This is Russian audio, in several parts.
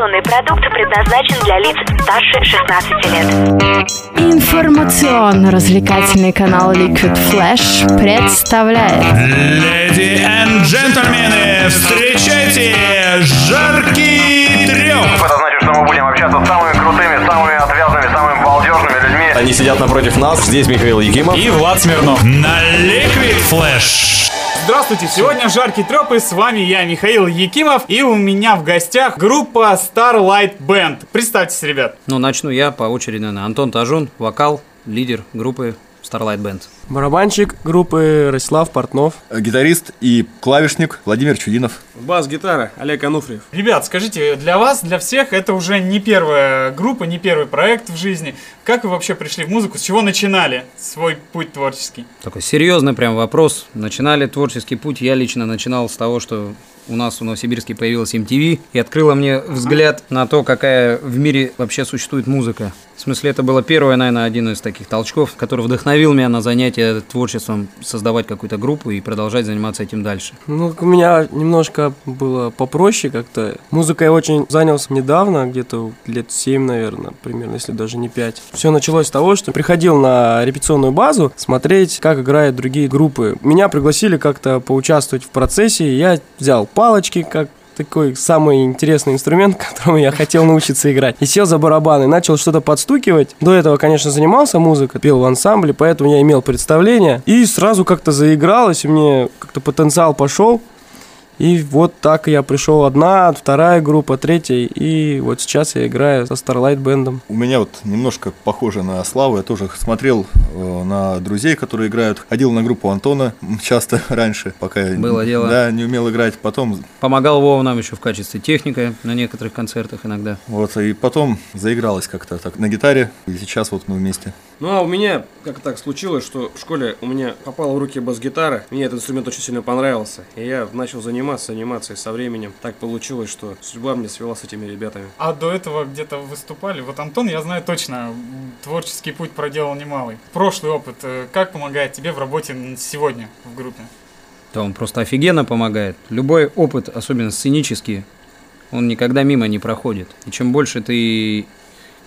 Информационный продукт предназначен для лиц старше 16 лет. Информационно-развлекательный канал Liquid Flash представляет Леди и джентльмены, встречайте жаркий треп! Это значит, что мы будем общаться с самыми крутыми, самыми отвязными, самыми балдежными людьми. Они сидят напротив нас. Здесь Михаил Якимов. И Влад Смирнов на Liquid Flash. Здравствуйте, сегодня жаркий треп, и с вами я, Михаил Якимов, и у меня в гостях группа Starlight Band. Представьтесь, ребят. Ну, начну я по очереди, наверное. Антон Тажун, вокал, лидер группы Starlight Band. Барабанщик группы Ростислав Портнов. Гитарист и клавишник Владимир Чудинов. Бас-гитара Олег Ануфриев. Ребят, скажите, для вас, для всех, это уже не первая группа, не первый проект в жизни. Как вы вообще пришли в музыку? С чего начинали свой путь творческий? Такой серьезный прям вопрос. Начинали творческий путь. Я лично начинал с того, что у нас в Новосибирске появилась MTV и открыла мне взгляд на то, какая в мире вообще существует музыка. В смысле, это было первое, наверное, один из таких толчков, который вдохновил меня на занятие творчеством, создавать какую-то группу и продолжать заниматься этим дальше. Ну, у меня немножко было попроще как-то. Музыкой я очень занялся недавно, где-то лет 7, наверное, примерно, если даже не 5. Все началось с того, что приходил на репетиционную базу смотреть, как играют другие группы. Меня пригласили как-то поучаствовать в процессе, я взял палочки, как такой самый интересный инструмент, которому я хотел научиться играть. И сел за барабаны, начал что-то подстукивать. До этого, конечно, занимался музыкой, пел в ансамбле, поэтому я имел представление. И сразу как-то заигралось, и мне как-то потенциал пошел. И вот так я пришел одна, вторая группа, третья, и вот сейчас я играю со Starlight бендом. У меня вот немножко похоже на Славу, я тоже смотрел э, на друзей, которые играют, ходил на группу Антона часто раньше, пока Было дело. Да, не умел играть, потом... Помогал Вова нам еще в качестве техника на некоторых концертах иногда. Вот, и потом заигралось как-то так на гитаре, и сейчас вот мы вместе. Ну а у меня как так случилось, что в школе у меня попала в руки бас-гитара, мне этот инструмент очень сильно понравился, и я начал заниматься анимацией со временем. Так получилось, что судьба мне свела с этими ребятами. А до этого где-то выступали? Вот Антон, я знаю точно, творческий путь проделал немалый. Прошлый опыт, э, как помогает тебе в работе сегодня в группе? Да он просто офигенно помогает. Любой опыт, особенно сценический, он никогда мимо не проходит. И чем больше ты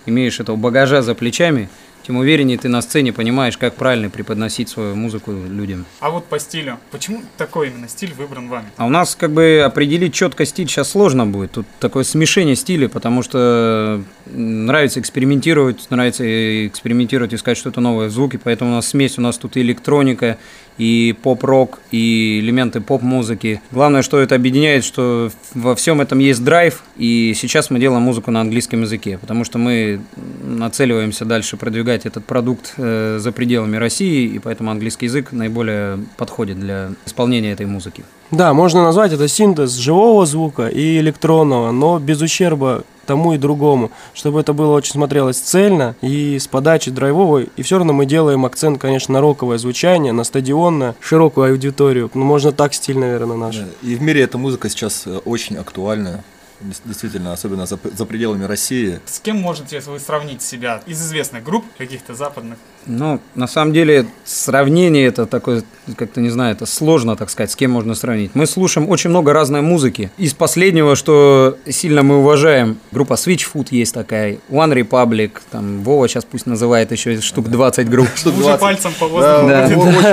имеешь этого багажа за плечами, тем увереннее ты на сцене понимаешь, как правильно преподносить свою музыку людям. А вот по стилю, почему такой именно стиль выбран вами? А у нас как бы определить четко стиль сейчас сложно будет. Тут такое смешение стилей, потому что нравится экспериментировать, нравится экспериментировать, искать что-то новое в звуке, поэтому у нас смесь, у нас тут и электроника, и поп-рок, и элементы поп-музыки. Главное, что это объединяет, что во всем этом есть драйв, и сейчас мы делаем музыку на английском языке, потому что мы нацеливаемся дальше продвигать этот продукт э, за пределами России, и поэтому английский язык наиболее подходит для исполнения этой музыки. Да, можно назвать это синтез живого звука и электронного, но без ущерба тому и другому, чтобы это было очень смотрелось цельно и с подачей драйвовой. И все равно мы делаем акцент, конечно, на роковое звучание, на стадионное, широкую аудиторию. Ну, можно так стиль, наверное, наш. И в мире эта музыка сейчас э, очень актуальна. Действительно, особенно за, за пределами России. С кем можете вы сравнить себя из известных групп, каких-то западных? Ну, на самом деле, сравнение это такое, как-то не знаю, это сложно, так сказать, с кем можно сравнить. Мы слушаем очень много разной музыки. Из последнего, что сильно мы уважаем, группа Switchfoot есть такая, One Republic, там, Вова сейчас пусть называет еще штук 20 групп. Штук Уже 20. пальцем по воздуху. Да,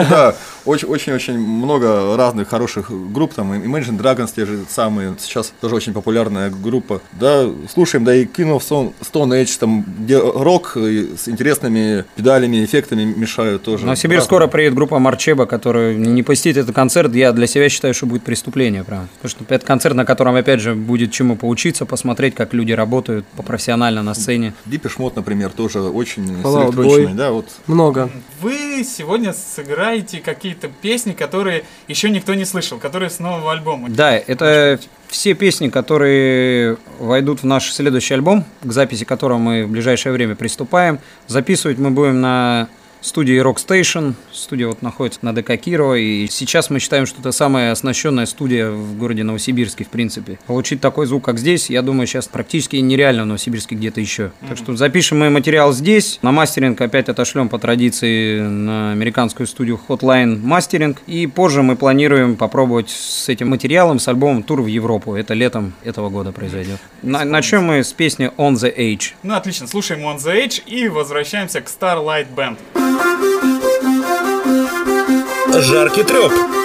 да, очень, очень, очень много разных хороших групп, там, Imagine Dragons те же самые, сейчас тоже очень популярная группа. Да, слушаем, да и King of Stone, Stone Age, там, где рок с интересными педалями, эффектами мешают тоже. В Новосибирск Разные. скоро приедет группа Марчеба, которая не посетит этот концерт, я для себя считаю, что будет преступление, прям. Потому что это концерт, на котором, опять же, будет чему поучиться, посмотреть, как люди работают профессионально на сцене. Depeche Mode, например, тоже очень с Fall Out электроничной, Boy. да, вот. Много. Вы сегодня сыграете какие-то песни, которые еще никто не слышал, которые с нового альбома. Да, это все песни, которые войдут в наш следующий альбом, к записи которого мы в ближайшее время приступаем. Записывать мы будем на студией Rockstation. Студия вот находится на ДК Кирова, и сейчас мы считаем, что это самая оснащенная студия в городе Новосибирске, в принципе. Получить такой звук, как здесь, я думаю, сейчас практически нереально в Новосибирске где-то еще. Так что запишем мы материал здесь, на мастеринг опять отошлем по традиции на американскую студию Hotline Mastering, и позже мы планируем попробовать с этим материалом, с альбомом тур в Европу. Это летом этого года произойдет. На- начнем мы с песни On the Age. Ну, отлично, слушаем On The Edge и возвращаемся к Starlight Band. Жаркий треп.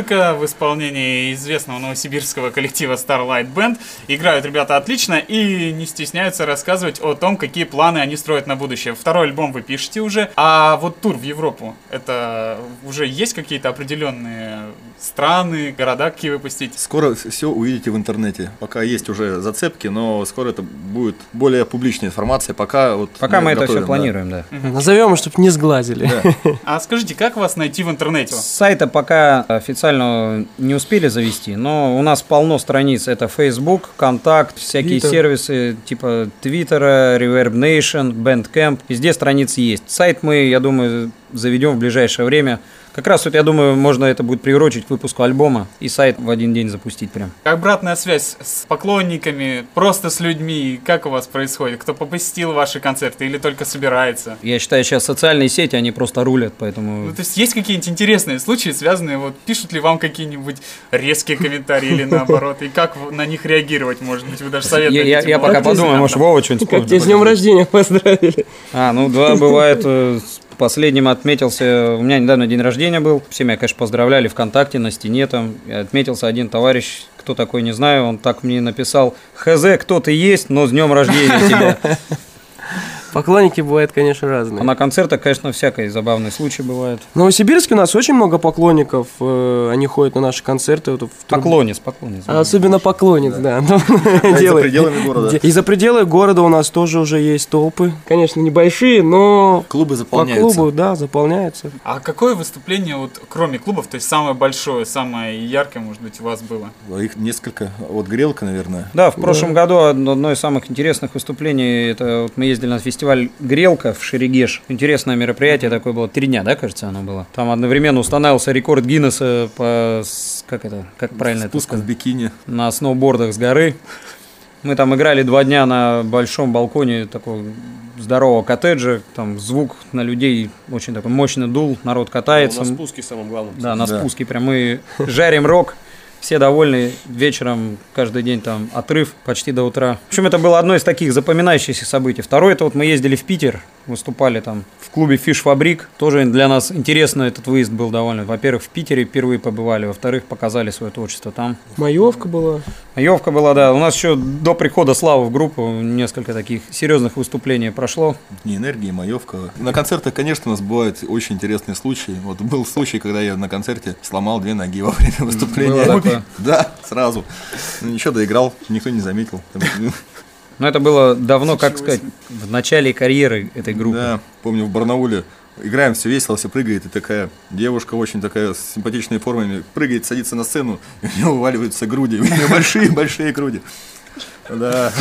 Музыка в исполнении известного новосибирского коллектива Starlight Band. Играют ребята отлично и не стесняются рассказывать о том, какие планы они строят на будущее. Второй альбом вы пишете уже, а вот тур в Европу, это уже есть какие-то определенные страны, города, какие выпустить? Скоро все увидите в интернете. Пока есть уже зацепки, но скоро это будет более публичная информация. Пока вот Пока мы это готовим, все планируем, да. Назовем, чтобы не сглазили. А скажите, как вас найти в интернете? Сайта пока официально не успели завести, но у нас полно страниц. Это Facebook, Контакт, всякие Twitter. сервисы типа Твиттера, Reverb Nation, Bandcamp. Везде страницы есть. Сайт мы, я думаю, заведем в ближайшее время. Как раз вот, я думаю, можно это будет приурочить к выпуску альбома и сайт в один день запустить прям. Как обратная связь с поклонниками, просто с людьми, как у вас происходит? Кто посетил ваши концерты или только собирается? Я считаю, сейчас социальные сети, они просто рулят, поэтому... Ну, то есть есть какие-нибудь интересные случаи, связанные, вот пишут ли вам какие-нибудь резкие комментарии или наоборот, и как на них реагировать, может быть, вы даже советуете? я- я пока подумаю, может. Вова что-нибудь Как тебе вспомнит. с днем рождения поздравили. А, ну да, бывает. Последним отметился, у меня недавно день рождения был. Все меня, конечно, поздравляли ВКонтакте, на стене там. Отметился один товарищ, кто такой, не знаю, он так мне написал, хз, кто ты есть, но с днем рождения тебя. Поклонники бывают, конечно, А разные. на концертах, конечно, всякие забавные случаи бывают. В Новосибирске у нас очень много поклонников. э, Они ходят на наши концерты. вот в труб- Поклонец, поклонец. А Особенно поклонниц, да. Ну, А и за пределами города. И за пределы города у нас тоже уже есть толпы. Конечно, небольшие, но Клубы по заполняются. клубу, да, заполняются. А какое выступление, вот кроме клубов, то есть самое большое, самое яркое, может быть, у вас было? Их несколько. Вот грелка, наверное. Да, в прошлом году одно одно из самых интересных выступлений, это вот мы ездили на фестиваль «Грелка» в Шерегеш. Интересное мероприятие такое было, три дня, да, кажется, оно было? Там одновременно устанавливался рекорд Гиннесса по, как это, как правильно это Спуск в бикини. на сноубордах с горы. Мы там играли два дня на большом балконе такого здорового коттеджа. Там звук на людей очень такой мощный дул, народ катается. На спуске самым главным. Да, на Да. спуске прям мы жарим рок. Все довольны. Вечером каждый день там отрыв почти до утра. В общем, это было одно из таких запоминающихся событий. Второе, это вот мы ездили в Питер, выступали там в клубе Фиш Фабрик. Тоже для нас интересно этот выезд был довольно. Во-первых, в Питере впервые побывали. Во-вторых, показали свое творчество там. Маевка была. Маевка была, да. У нас еще до прихода Славы в группу несколько таких серьезных выступлений прошло. Дни энергии, маевка. На концертах, конечно, у нас бывают очень интересные случаи. Вот был случай, когда я на концерте сломал две ноги во время выступления. Было такое. Да, сразу. Ну ничего, доиграл, никто не заметил. Ну, Но это было давно, как сказать, в начале карьеры этой группы. Да, помню, в Барнауле играем, все весело, все прыгает, и такая девушка очень такая с симпатичными формами прыгает, садится на сцену, и у нее вываливаются груди, у нее большие-большие груди. Да.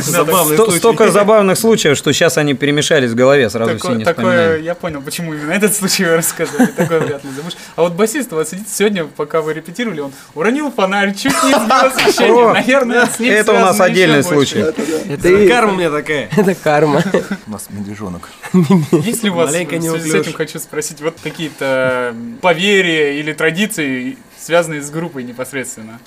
Столько забавных случаев, что сейчас они перемешались в голове, сразу все не такое- я понял, почему именно этот случай вы рассказывали. Такое вряд ли забудешь. А вот басист у вас сидит сегодня, пока вы репетировали, он уронил фонарь, чуть не сбил освещение. Наверное, с ним Это у нас отдельный случай. Это Карма у меня такая. Это карма. У нас медвежонок. Есть ли у вас, с этим хочу спросить, вот какие-то поверья или традиции, связанные с группой непосредственно?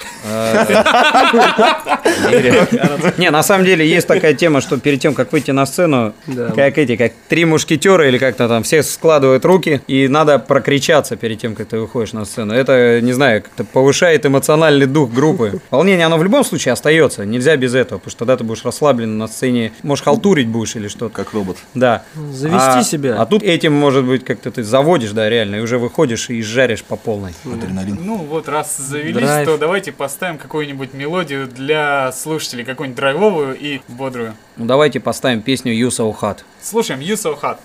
Не, на самом деле есть такая тема, что перед тем, как выйти на сцену, как эти, как три мушкетера или как-то там, все складывают руки, и надо прокричаться перед тем, как ты выходишь на сцену. Это, не знаю, как-то повышает эмоциональный дух группы. Волнение, оно в любом случае остается, нельзя без этого, потому что тогда ты будешь расслаблен на сцене, можешь халтурить будешь или что-то. Как робот. Да. Завести А- себя. А тут этим, может быть, как-то ты заводишь, да, реально, и уже выходишь и жаришь по полной. Адреналин. Ну вот, раз завелись, Драйв. то давайте поставим какую-нибудь мелодию для слушателей, какую-нибудь драйвовую и бодрую. Ну, давайте поставим песню You So Hot. Слушаем You So Hot.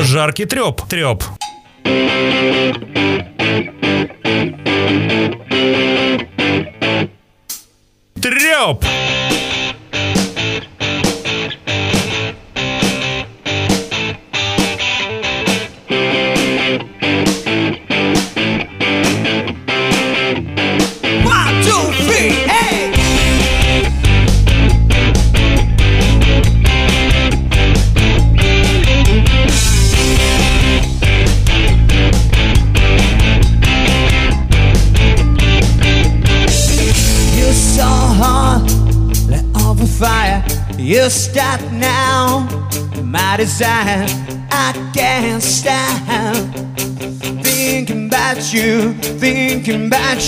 Жаркий треп. Треп. Треп.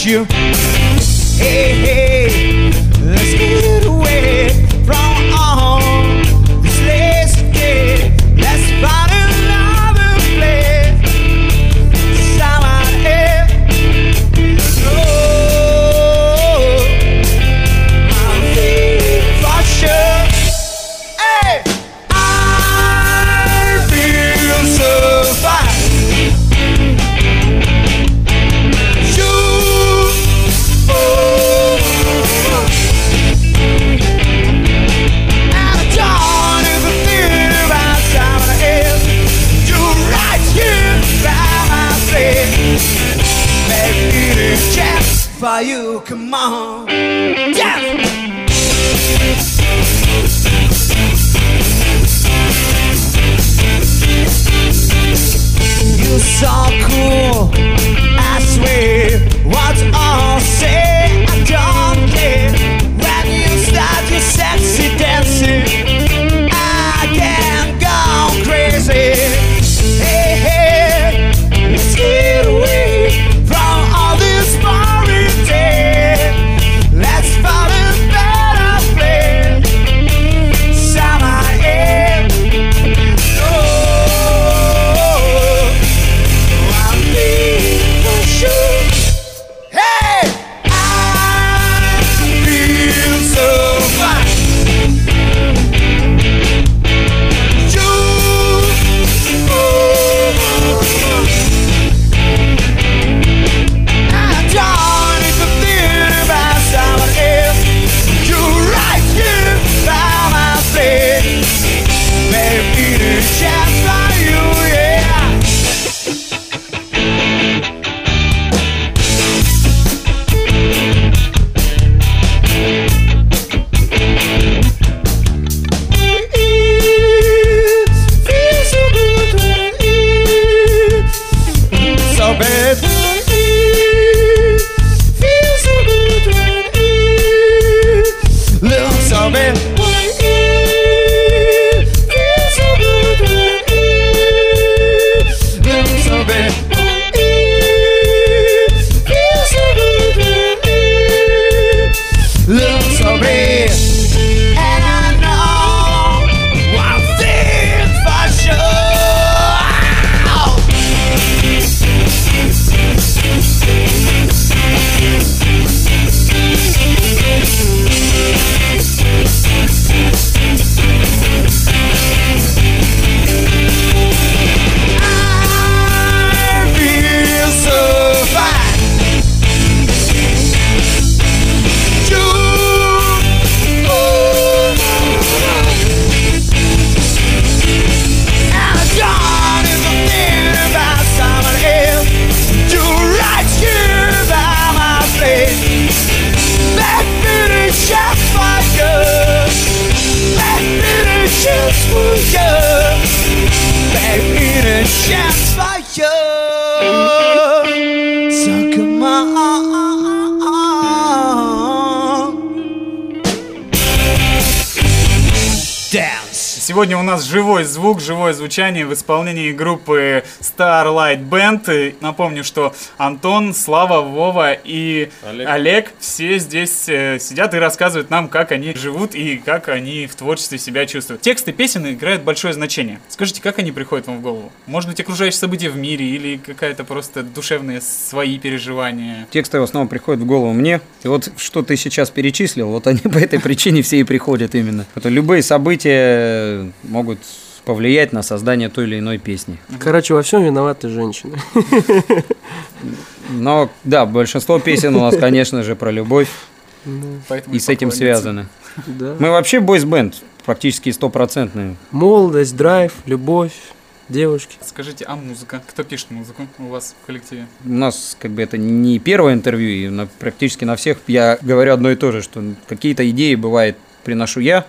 you. Живой звук, живое звучание в исполнении группы Starlight Band. Напомню, что Антон, Слава, Вова и Олег, Олег. все здесь э, сидят и рассказывают нам, как они живут и как они в творчестве себя чувствуют. Тексты песен играют большое значение. Скажите, как они приходят вам в голову? Может быть, окружающие события в мире или какая-то просто душевные свои переживания? Тексты в основном приходят в голову мне. И вот что ты сейчас перечислил, вот они по этой причине все и приходят именно. Это любые события могут повлиять на создание той или иной песни. Короче, во всем виноваты женщины. Но да, большинство песен у нас, конечно же, про любовь Поэтому и с этим связаны. Да. Мы вообще бойс-бенд, практически стопроцентный. Молодость, драйв, любовь, девушки. Скажите, а музыка? Кто пишет музыку у вас в коллективе? У нас как бы это не первое интервью, и на- практически на всех я говорю одно и то же, что какие-то идеи бывает приношу я,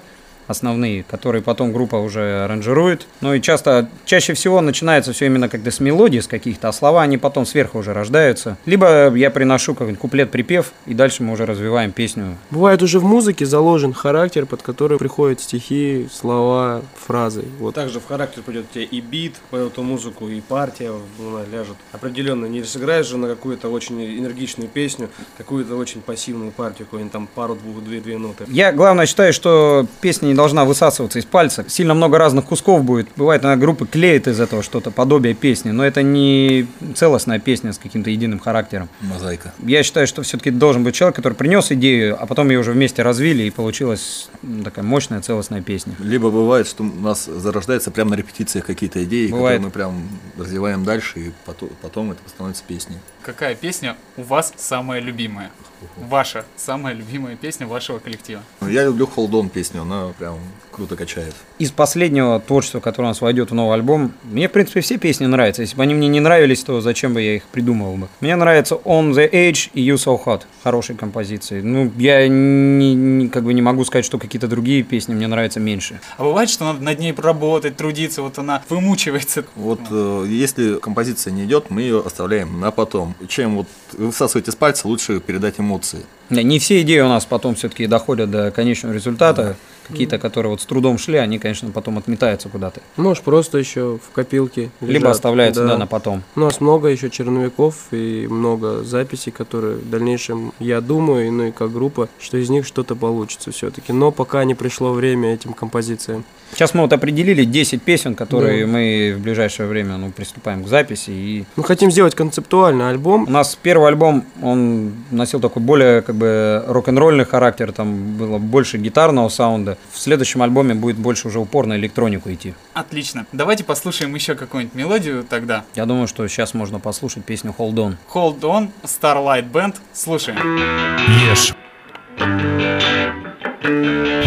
основные, которые потом группа уже аранжирует. Ну и часто, чаще всего начинается все именно когда с мелодии, с каких-то, а слова они потом сверху уже рождаются. Либо я приношу какой-нибудь куплет-припев, и дальше мы уже развиваем песню. Бывает уже в музыке заложен характер, под который приходят стихи, слова, фразы. Вот. Также в характер придет тебе и бит по эту музыку, и партия она ляжет. Определенно, не сыграешь же на какую-то очень энергичную песню, какую-то очень пассивную партию, какую-нибудь там пару, двух, две, две ноты. Я, главное, считаю, что песня не должна высасываться из пальца. Сильно много разных кусков будет. Бывает, иногда группы клеят из этого что-то, подобие песни, но это не целостная песня с каким-то единым характером. Мозаика. Я считаю, что все-таки должен быть человек, который принес идею, а потом ее уже вместе развили, и получилась м, такая мощная целостная песня. Либо бывает, что у нас зарождается прямо на репетициях какие-то идеи, Бывает. которые мы прям развиваем дальше, и потом, потом это становится песней. Какая песня у вас самая любимая? Ваша самая любимая песня вашего коллектива? Я люблю Холдон песню, она прям круто качает. Из последнего творчества, которое у нас войдет в новый альбом, мне, в принципе, все песни нравятся. Если бы они мне не нравились, то зачем бы я их придумывал бы? Мне нравится On the Edge и You So Hot. Хорошие композиции. Ну, я не, не- как бы не могу сказать, что какие-то другие песни мне нравятся меньше. А бывает, что надо над ней проработать, трудиться, вот она вымучивается. Вот э, если композиция не идет, мы ее оставляем на потом. Чем вот высасывать из пальца, лучше передать эмоции. Да, не все идеи у нас потом все-таки доходят до конечного результата. Какие-то, которые вот с трудом шли, они, конечно, потом отметаются куда-то. Может, просто еще в копилке. Либо лежат. оставляются, да, на потом. У нас много еще черновиков и много записей, которые в дальнейшем, я думаю, ну и как группа, что из них что-то получится все-таки. Но пока не пришло время этим композициям. Сейчас мы вот определили 10 песен, которые Да. мы в ближайшее время ну, приступаем к записи. И Мы хотим сделать концептуальный альбом. у нас первый альбом, он носил такой более как бы рок-н-ролльный характер, там было больше гитарного саунда. В следующем альбоме будет больше уже упор на электронику идти. Отлично. Давайте послушаем еще какую-нибудь мелодию тогда. Я думаю, что сейчас можно послушать песню Hold On. Hold On, Starlight Band. Слушаем. Ешь.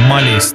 Молись.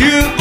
you.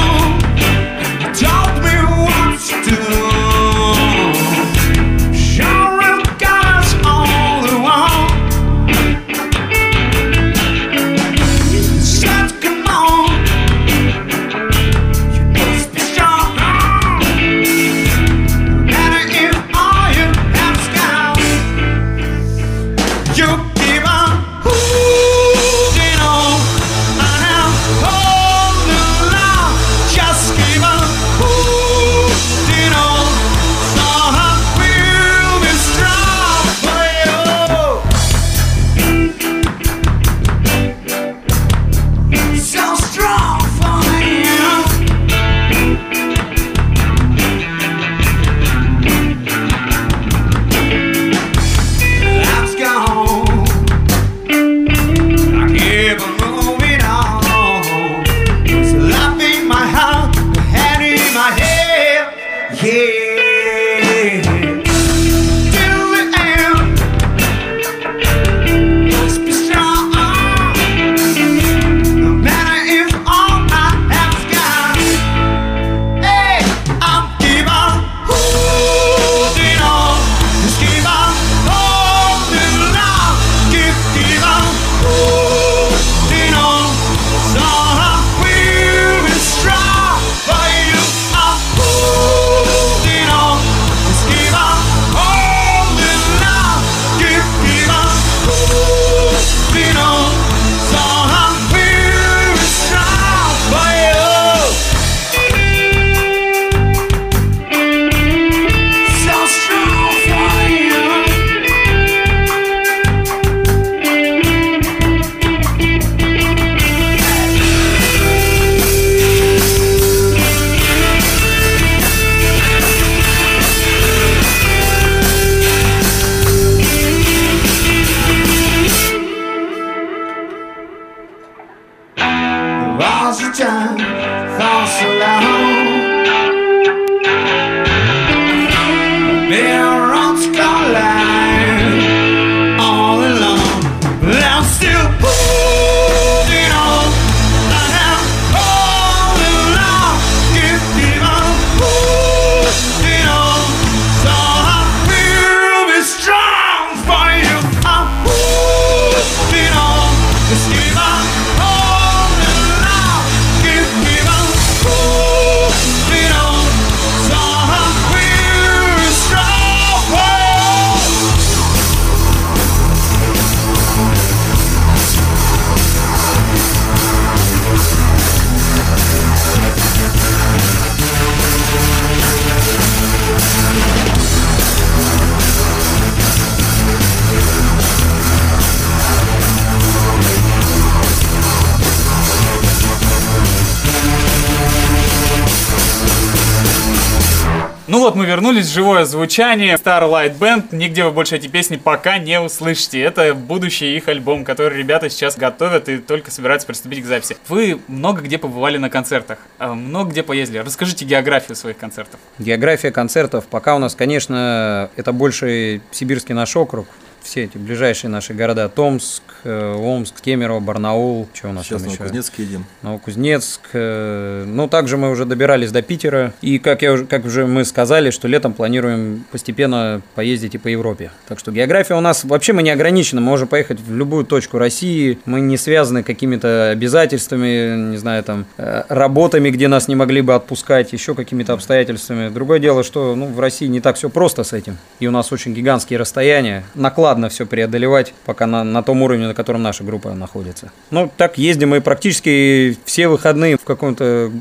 Вернулись, живое звучание, Starlight Band, нигде вы больше эти песни пока не услышите. Это будущий их альбом, который ребята сейчас готовят и только собираются приступить к записи. Вы много где побывали на концертах, а, много где поездили. Расскажите географию своих концертов. География концертов пока у нас, конечно, это больше сибирский наш округ. Все эти ближайшие наши города Томск, э, Омск, Кемерово, Барнаул, что у нас Сейчас там еще? Новокузнецк едем. Новокузнецк. э, Ну, также мы уже добирались до Питера. И, как, я уже, как уже мы сказали, что летом планируем постепенно поездить и по Европе. Так что география у нас вообще мы не ограничены. Мы можем поехать в любую точку России. Мы не связаны какими-то обязательствами, не знаю, там, э, работами, где нас не могли бы отпускать, еще какими-то обстоятельствами. Другое дело, что ну, в России не так все просто с этим. И у нас очень гигантские расстояния. Накладно все преодолевать, пока на, на том уровне, на котором наша группа находится. Ну, так ездим мы практически все выходные в каком-то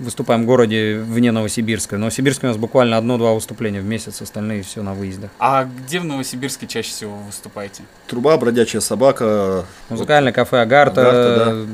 выступаем в городе вне Новосибирска. В Новосибирске у нас буквально одно-два выступления в месяц, остальные все на выездах. А где в Новосибирске чаще всего вы выступаете? Труба, бродячая собака. Музыкальное кафе Агарта. Агарта,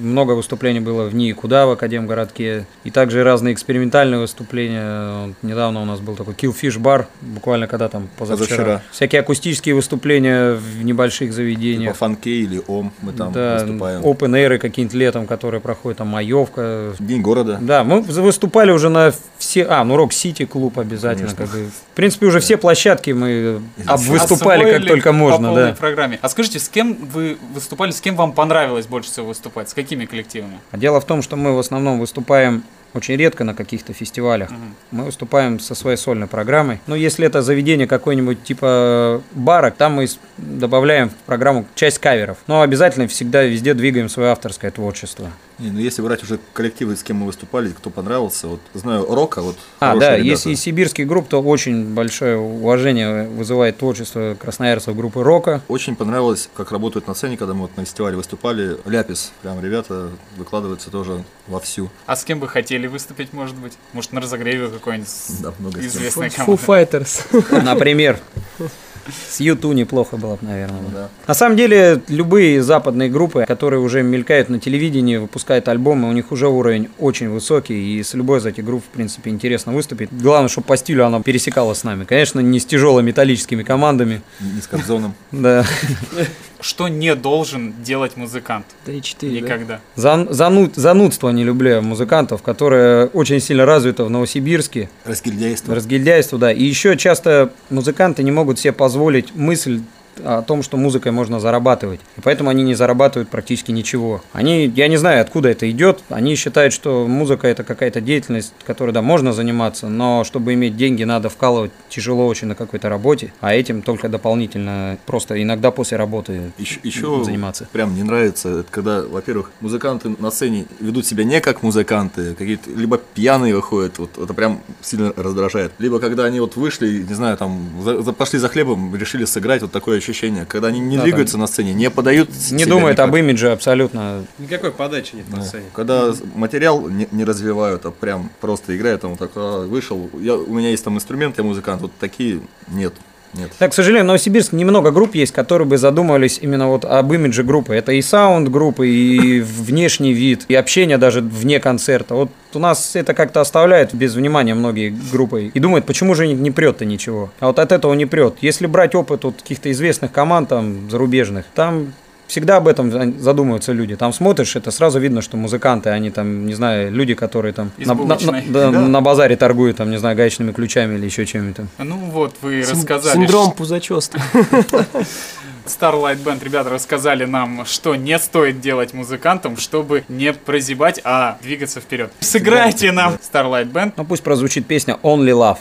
Много выступлений было в НИИ Куда в Академгородке. И также разные экспериментальные выступления. Вот Недавно у нас был такой Killfish бар, буквально когда там позавчера. Позавчера. Всякие акустические выступления в небольших заведениях. Типа фанкей или ом, мы там да, выступаем. open air какие-нибудь летом, которые проходят, там Маевка. День города. Да, мы выступали уже на все... А, ну Рок Сити клуб обязательно. Конечно. Как бы. В принципе, уже все площадки мы выступали как только по можно. полной Да. программе. А скажите, с кем вы выступали, с кем вам понравилось больше всего выступать? С какими коллективами? Дело в том, что мы в основном выступаем очень редко на каких-то фестивалях. Мы выступаем со своей сольной программой. Но если это заведение какое-нибудь типа бара, там мы добавляем в программу часть каверов. Но обязательно всегда везде двигаем свое авторское творчество. Не, ну если брать уже коллективы, с кем мы выступали, кто понравился, вот знаю Рока, вот А, да, ребята. если из сибирских групп, то очень большое уважение вызывает творчество красноярцев группы Рока. Очень понравилось, как работают на сцене, когда мы вот на фестивале выступали. Ляпис, прям ребята выкладываются тоже вовсю. А с кем бы хотели выступить, может быть? Может, на разогреве какой-нибудь Да, много известной Foo команды? Fighters. Например. С Юту неплохо было бы, наверное. Да. На самом деле, любые западные группы, которые уже мелькают на телевидении, выпускают альбомы, у них уже уровень очень высокий, и с любой из этих групп, в принципе, интересно выступить. Главное, чтобы по стилю она пересекалась с нами. Конечно, не с тяжело-металлическими командами. Не с Кобзоном. Да. Что не должен делать музыкант? 3-4, да? Никогда. Зан- зануд- занудство не люблю я музыкантов, которое очень сильно развито в Новосибирске. Разгильдяйство. Разгильдяйство, да. И еще часто музыканты не могут себе позволить мысль о том, что музыкой можно зарабатывать. И поэтому они не зарабатывают практически ничего. Они, я не знаю, откуда это идет, они считают, что музыка это какая-то деятельность, которой, да, можно заниматься, но чтобы иметь деньги, надо вкалывать тяжело очень на какой-то работе, а этим только дополнительно, просто иногда после работы Еще, еще заниматься. прям не нравится, это когда, во-первых, музыканты на сцене ведут себя не как музыканты, какие-то либо пьяные выходят, вот это прям сильно раздражает. Либо когда они вот вышли, не знаю, там за- за- пошли за хлебом, решили сыграть, вот такое ощущение, когда они не Да, двигаются на сцене, не подают. Не себя думают никак. об имидже абсолютно. Никакой подачи нет на сцене. Когда материал не, не развивают, а прям просто играют, там вот так а, вышел, я, у меня есть там инструмент, я музыкант, вот такие нет. Нет. Так, к сожалению, в Новосибирске немного групп есть, которые бы задумывались именно вот об имидже группы. Это и саунд группы, и внешний вид, и общение даже вне концерта. Вот у нас это как-то оставляет без внимания многие группы и думают, почему же не, прет-то ничего. А вот от этого не прет. Если брать опыт от каких-то известных команд там зарубежных, там всегда об этом задумываются люди. Там смотришь, это сразу видно, что музыканты, они там, не знаю, люди, которые там на, на, на, да, на базаре торгуют, там, не знаю, гаечными ключами или еще чем-то. Ну вот, вы Син- рассказали. Синдром пузачества. Starlight Band ребята рассказали нам, что не стоит делать музыкантам, чтобы не прозябать, а двигаться вперед. Сыграйте нам Starlight Band. Ну пусть прозвучит песня Only Love.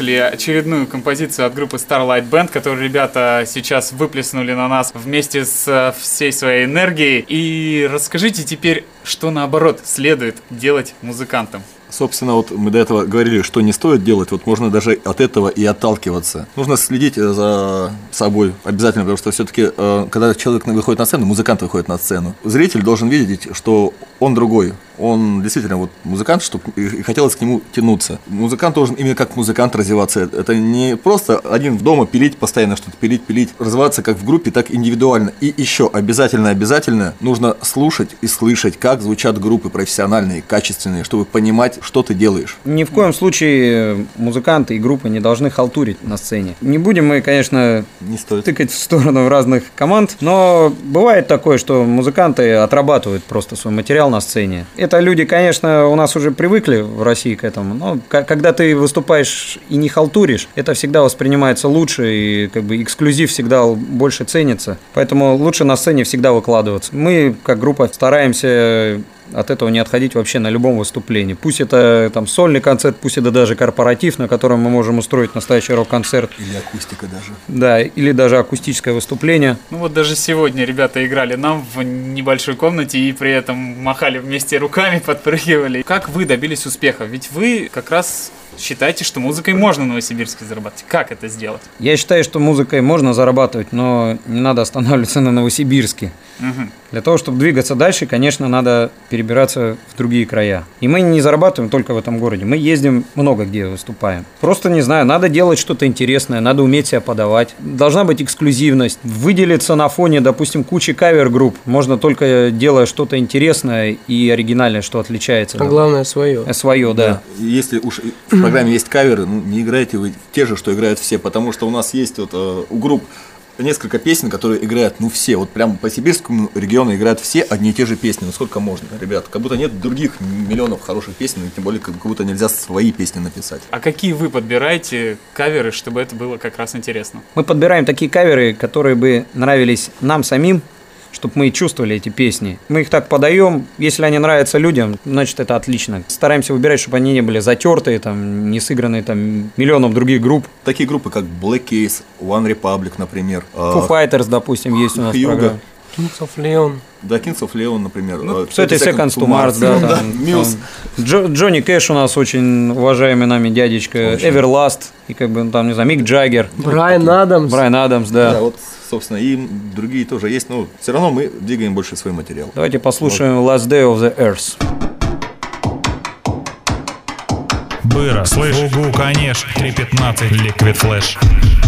услышали очередную композицию от группы Starlight Band, которую ребята сейчас выплеснули на нас вместе с э, всей своей энергией. И расскажите теперь что наоборот следует делать музыкантам? Собственно, вот мы до этого говорили, что не стоит делать, вот можно даже от этого и отталкиваться. Нужно следить э, за собой обязательно, потому что все-таки, э, когда человек выходит на сцену, музыкант выходит на сцену, зритель должен видеть, что он другой, он действительно вот музыкант, чтобы и хотелось к нему тянуться. Музыкант должен именно как музыкант развиваться. Э, это не просто один в дома пилить постоянно что-то, пилить, пилить. Развиваться как в группе, так индивидуально. И еще обязательно, обязательно нужно слушать и слышать, как звучат группы профессиональные, качественные, чтобы понимать, что ты делаешь. Ни в коем случае музыканты и группы не должны халтурить на сцене. Не будем мы, конечно, не стоит. тыкать в сторону разных команд, но бывает такое, что музыканты отрабатывают просто свой материал на сцене. Это люди, конечно, у нас уже привыкли в России к этому, но когда ты выступаешь и не халтуришь, это всегда воспринимается лучше, и как бы эксклюзив всегда больше ценится. Поэтому лучше на сцене всегда выкладываться. Мы, как группа, стараемся от этого не отходить вообще на любом выступлении. Пусть это там сольный концерт, пусть это даже корпоратив, на котором мы можем устроить настоящий рок-концерт. Или акустика даже. Да, или даже акустическое выступление. Ну вот даже сегодня ребята играли нам в небольшой комнате и при этом махали вместе руками, подпрыгивали. Как вы добились успеха? Ведь вы как раз считаете, что музыкой можно в Новосибирске зарабатывать. Как это сделать? Я считаю, что музыкой можно зарабатывать, но не надо останавливаться на Новосибирске. Угу. Для того, чтобы двигаться дальше, конечно, надо перебираться в другие края. И мы не зарабатываем только в этом городе. Мы ездим много где выступаем. Просто, не знаю, надо делать что-то интересное, надо уметь себя подавать. Должна быть эксклюзивность. Выделиться на фоне, допустим, кучи кавер-групп. Можно только делая что-то интересное и оригинальное, что отличается. А главное, свое. Свое, да. да. Если уж программе есть каверы, ну, не играйте вы те же, что играют все, потому что у нас есть вот э, у групп несколько песен, которые играют, ну, все, вот прям по сибирскому региону играют все одни и те же песни, ну, сколько можно, ребят, как будто нет других миллионов хороших песен, и тем более, как будто нельзя свои песни написать. А какие вы подбираете каверы, чтобы это было как раз интересно? Мы подбираем такие каверы, которые бы нравились нам самим, чтобы мы чувствовали эти песни. Мы их так подаем, если они нравятся людям, значит это отлично. Стараемся выбирать, чтобы они не были затертые, там, не сыгранные там миллионом других групп. Такие группы, как Black Case, One Republic, например. Foo Fighters, допустим, есть у нас Hyuga. Kings of Leon. Да, Kings of Leon, например. Ну, кстати, Seconds to Mars, да. да, там, Muse. там. Джо, Джонни Кэш у нас очень уважаемый нами дядечка. Очень. Everlast. И как бы там, не знаю, Мик Джаггер. Брайан Адамс. Брайан Адамс, да. Да, вот, собственно, и другие тоже есть, но все равно мы двигаем больше свой материал. Давайте послушаем Last Day of the Earth. Быра, слышь, угу, конечно, 3.15, Liquid Flash.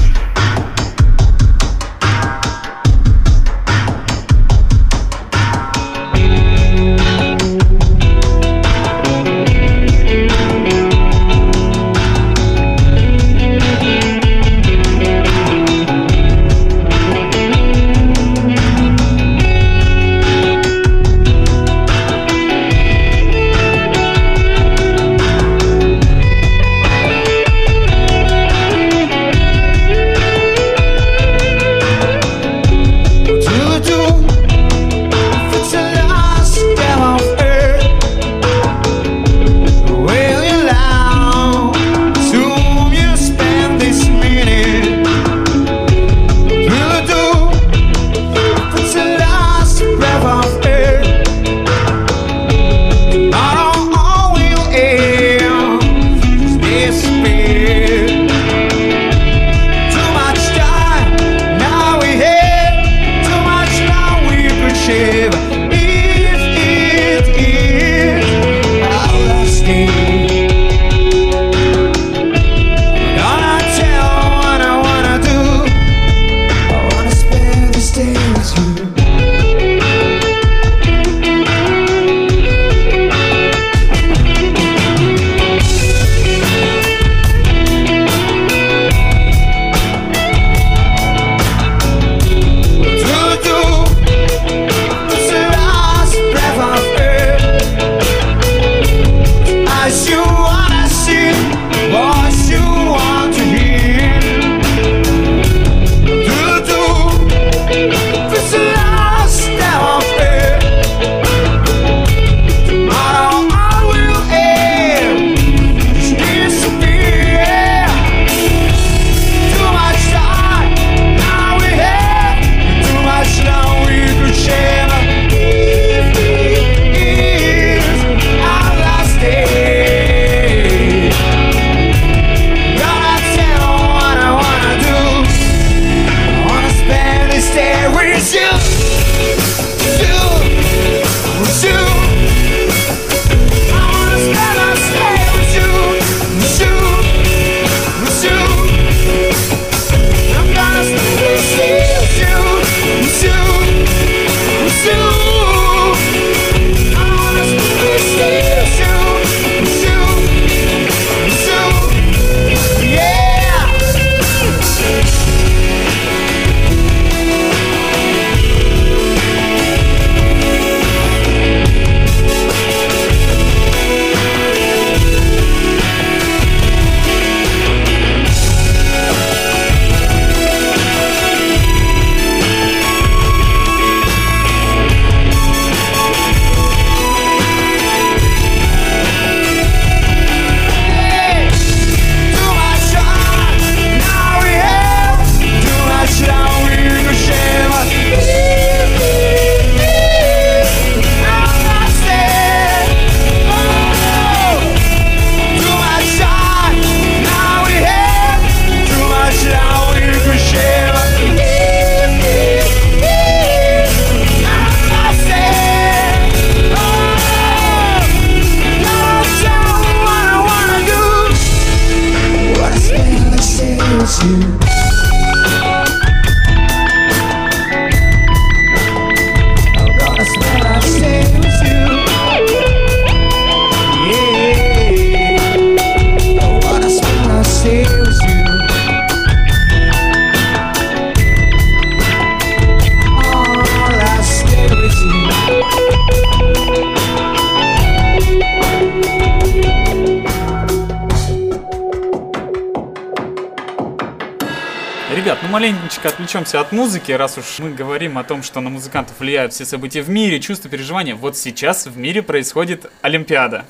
Маленечко отвлечемся от музыки, раз уж мы говорим о том, что на музыкантов влияют все события в мире, чувства, переживания. Вот сейчас в мире происходит Олимпиада.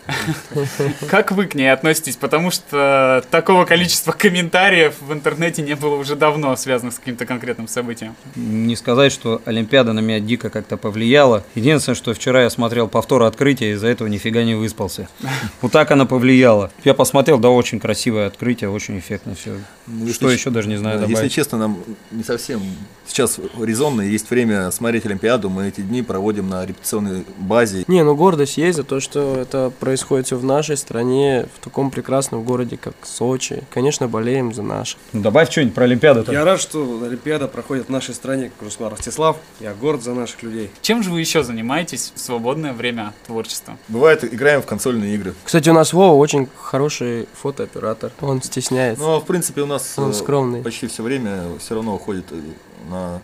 Как вы к ней относитесь? Потому что такого количества комментариев в интернете не было уже давно, связанных с каким-то конкретным событием. Не сказать, что Олимпиада на меня дико как-то повлияла. Единственное, что вчера я смотрел повтор открытия, из-за этого нифига не выспался. Вот так она повлияла. Я посмотрел, да, очень красивое открытие, очень эффектно все. Ну, Что если- еще даже не знаю да, добавить. Если честно, нам не совсем сейчас резонно, есть время смотреть Олимпиаду, мы эти дни проводим на репетиционной базе. Не, ну гордость есть за то, что это происходит все в нашей стране, в таком прекрасном городе, как Сочи. Конечно, болеем за наш. Ну, добавь что-нибудь про Олимпиаду. Я рад, что Олимпиада проходит в нашей стране, как сказал Ростислав. Я горд за наших людей. Чем же вы еще занимаетесь в свободное время творчества? Бывает, играем в консольные игры. Кстати, у нас Вова очень хороший фотооператор. Он стесняется. Ну, а в принципе, у нас Он э, скромный. почти все время все равно уходит э, на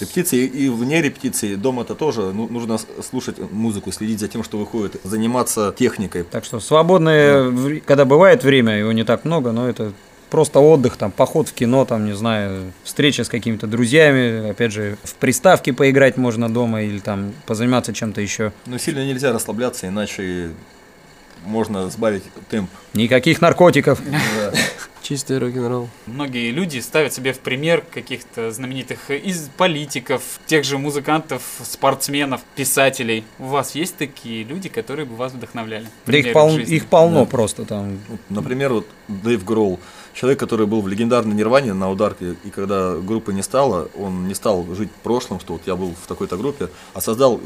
репетиции и вне репетиции. Дома-то тоже ну, нужно слушать музыку, следить за тем, что выходит, заниматься техникой. Так что свободное, вре- когда бывает время, его не так много, но это просто отдых, там, поход в кино, там, не знаю, встреча с какими-то друзьями, опять же, в приставке поиграть можно дома или там позаниматься чем-то еще. Но сильно нельзя расслабляться, иначе можно сбавить темп. Никаких наркотиков. Да. Чистый рок-н-ролл. Многие люди ставят себе в пример каких-то знаменитых из политиков, тех же музыкантов, спортсменов, писателей. У вас есть такие люди, которые бы вас вдохновляли? Да их, пол- их полно Да. просто там. Например, вот Дэйв Гроул, человек, который был в легендарной Нирване на ударке, и когда группы не стало, он не стал жить прошлым, что вот я был в такой-то группе, а создал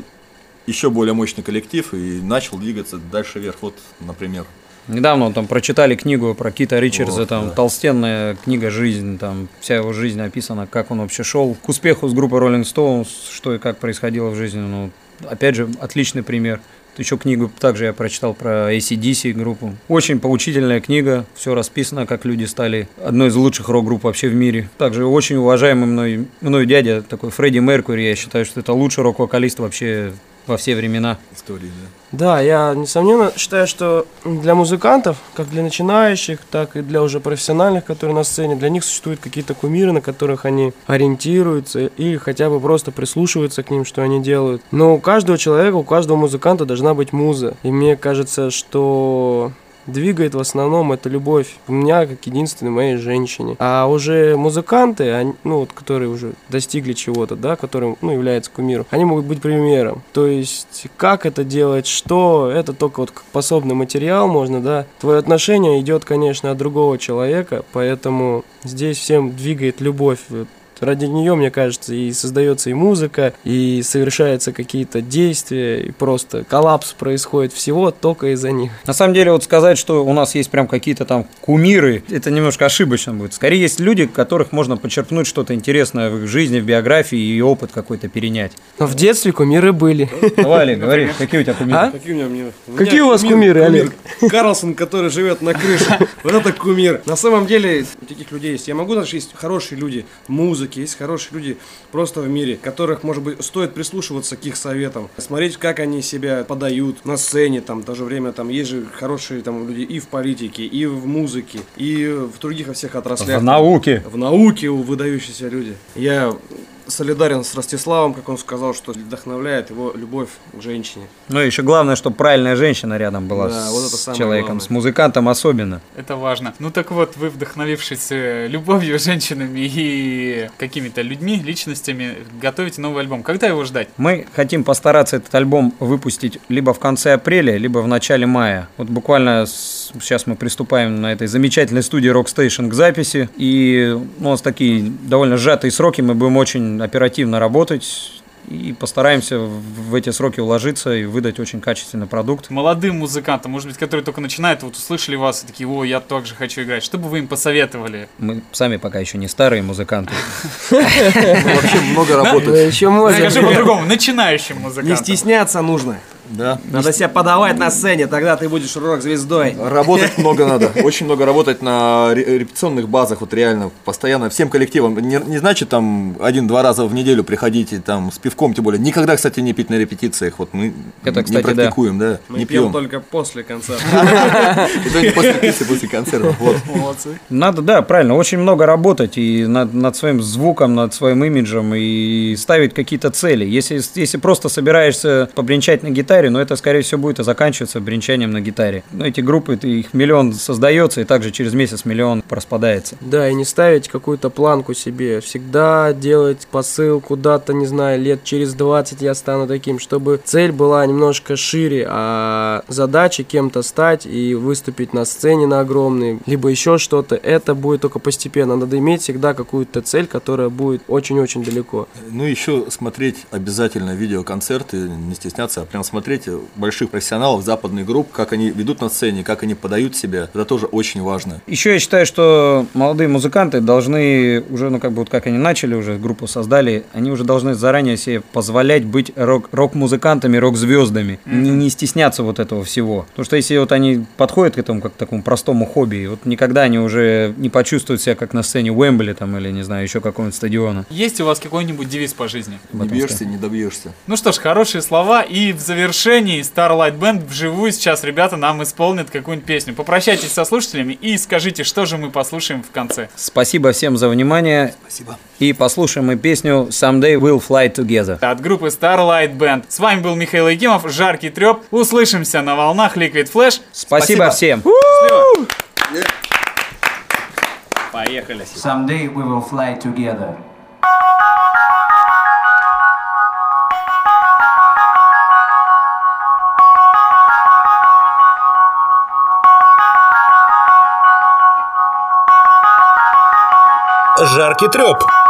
еще более мощный коллектив и начал двигаться дальше вверх. Вот, например. Недавно там прочитали книгу про Кита Ричардса, Вот, там да. толстенная книга «Жизнь», там вся его жизнь описана, как он вообще шел к успеху с группой Rolling Stones, что и как происходило в жизни. Ну, опять же, отличный пример. Еще книгу также я прочитал про ACDC группу. Очень поучительная книга, все расписано, как люди стали одной из лучших рок-групп вообще в мире. Также очень уважаемый мной, мной дядя, такой Фредди Меркури, я считаю, что это лучший рок-вокалист вообще во все времена. Истории, да. Да, я несомненно считаю, что для музыкантов, как для начинающих, так и для уже профессиональных, которые на сцене, для них существуют какие-то кумиры, на которых они ориентируются или хотя бы просто прислушиваются к ним, что они делают. Но у каждого человека, у каждого музыканта должна быть муза. И мне кажется, что двигает в основном это любовь у меня как единственной моей женщине. А уже музыканты, они, ну вот, которые уже достигли чего-то, да, которым, ну, являются кумиром, они могут быть примером. То есть, как это делать, что, это только вот как пособный материал можно, да. Твое отношение идет, конечно, от другого человека, поэтому здесь всем двигает любовь. Ради нее, мне кажется, и создается и музыка, и совершаются какие-то действия, и просто коллапс происходит всего только из-за них. На самом деле, вот сказать, что у нас есть прям какие-то там кумиры, это немножко ошибочно будет. Скорее, есть люди, которых можно почерпнуть что-то интересное в их жизни, в биографии и опыт какой-то перенять. Но в детстве кумиры были. Давай, Олег, говори, какие у тебя кумиры? А? Какие у меня, Какие у вас кумиры, Олег? Карлсон, который живет на крыше. Вот это кумир. На самом деле, у таких людей есть. Я могу даже есть хорошие люди в музыке, есть хорошие люди просто в мире, которых, может быть, стоит прислушиваться к их советам, смотреть, как они себя подают на сцене, там, в то же время, там, есть же хорошие там люди и в политике, и в музыке, и в других во всех отраслях. В науке. В науке выдающиеся люди. Я солидарен с Ростиславом, как он сказал, что вдохновляет его любовь к женщине. Ну, еще главное, чтобы правильная женщина рядом была Да, с вот это самое человеком, главное. с музыкантом особенно. Это важно. Ну так вот, вы, вдохновившись э, любовью, женщинами и какими-то людьми, личностями, готовите новый альбом. Когда его ждать? Мы хотим постараться этот альбом выпустить либо в конце апреля, либо в начале мая. Вот буквально сейчас мы приступаем на этой замечательной студии Rockstation к записи. И ну, у нас такие довольно сжатые сроки, мы будем очень оперативно работать. и постараемся в эти сроки уложиться и выдать очень качественный продукт. Молодым музыкантам, может быть, которые только начинают, вот услышали вас и такие, о, я также хочу играть. Что бы вы им посоветовали? Мы сами пока еще не старые музыканты. Вообще много работать. Еще можно. Скажи по-другому, начинающим Не музыкантам. стесняться нужно. Да. Надо себя подавать на сцене, тогда ты будешь рок-звездой. Работать много надо, очень много работать на ре- репетиционных базах, вот реально, постоянно, всем коллективам. Не, не значит там один-два раза в неделю приходите там с пивком, тем более. Никогда, кстати, не пить на репетициях, вот мы Это, не кстати, да. практикуем, да, Мы не пьем пьем. только после концерта. После пиццы, после концерта. Молодцы. Надо, да, правильно, очень много работать и над, своим звуком, над своим имиджем и ставить какие-то цели. Если, если просто собираешься побренчать на гитаре, ну это, скорее всего, будет и заканчиваться бренчанием на гитаре. Но эти группы, их миллион создается, и также через месяц миллион распадается. Да, и не ставить какую-то планку себе. Всегда делать посыл куда-то, не знаю, лет через 20 я стану таким, чтобы цель была немножко шире, а задача кем-то стать и выступить на сцене на огромной, либо еще что-то, это будет только постепенно. Надо иметь всегда какую-то цель, которая будет очень-очень далеко. Ну, еще смотреть обязательно видеоконцерты, не стесняться, а прям смотреть больших профессионалов западных групп, как они ведут на сцене, как они подают себя. Это тоже очень важно. Еще я считаю, что молодые музыканты должны уже, ну как бы вот как они начали уже, группу создали, они уже должны заранее себе позволять быть рок- рок-музыкантами, рок-звездами. Не, не стесняться вот этого всего. Потому что если вот они подходят к этому как к такому простому хобби, вот никогда они уже не почувствуют себя как на сцене Уэмбли там или, не знаю, еще какого-нибудь стадиона. Есть у вас какой-нибудь девиз по жизни? Не бьешься, не добьешься. Ну что ж, хорошие слова. И в завершении Starlight Band вживую сейчас ребята нам исполнят какую-нибудь песню. Попрощайтесь со слушателями и скажите, что же мы послушаем в конце. Спасибо всем за внимание. Спасибо. И послушаем мы песню «Someday We'll Fly Together». От группы Starlight Band. С вами был Михаил Якимов, Жаркий Треп. Услышимся на волнах Liquid Flash. Спасибо, всем. Поехали. Someday we will fly together. Жаркий треп.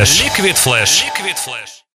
Flash. Liquid Flash. Liquid Flash.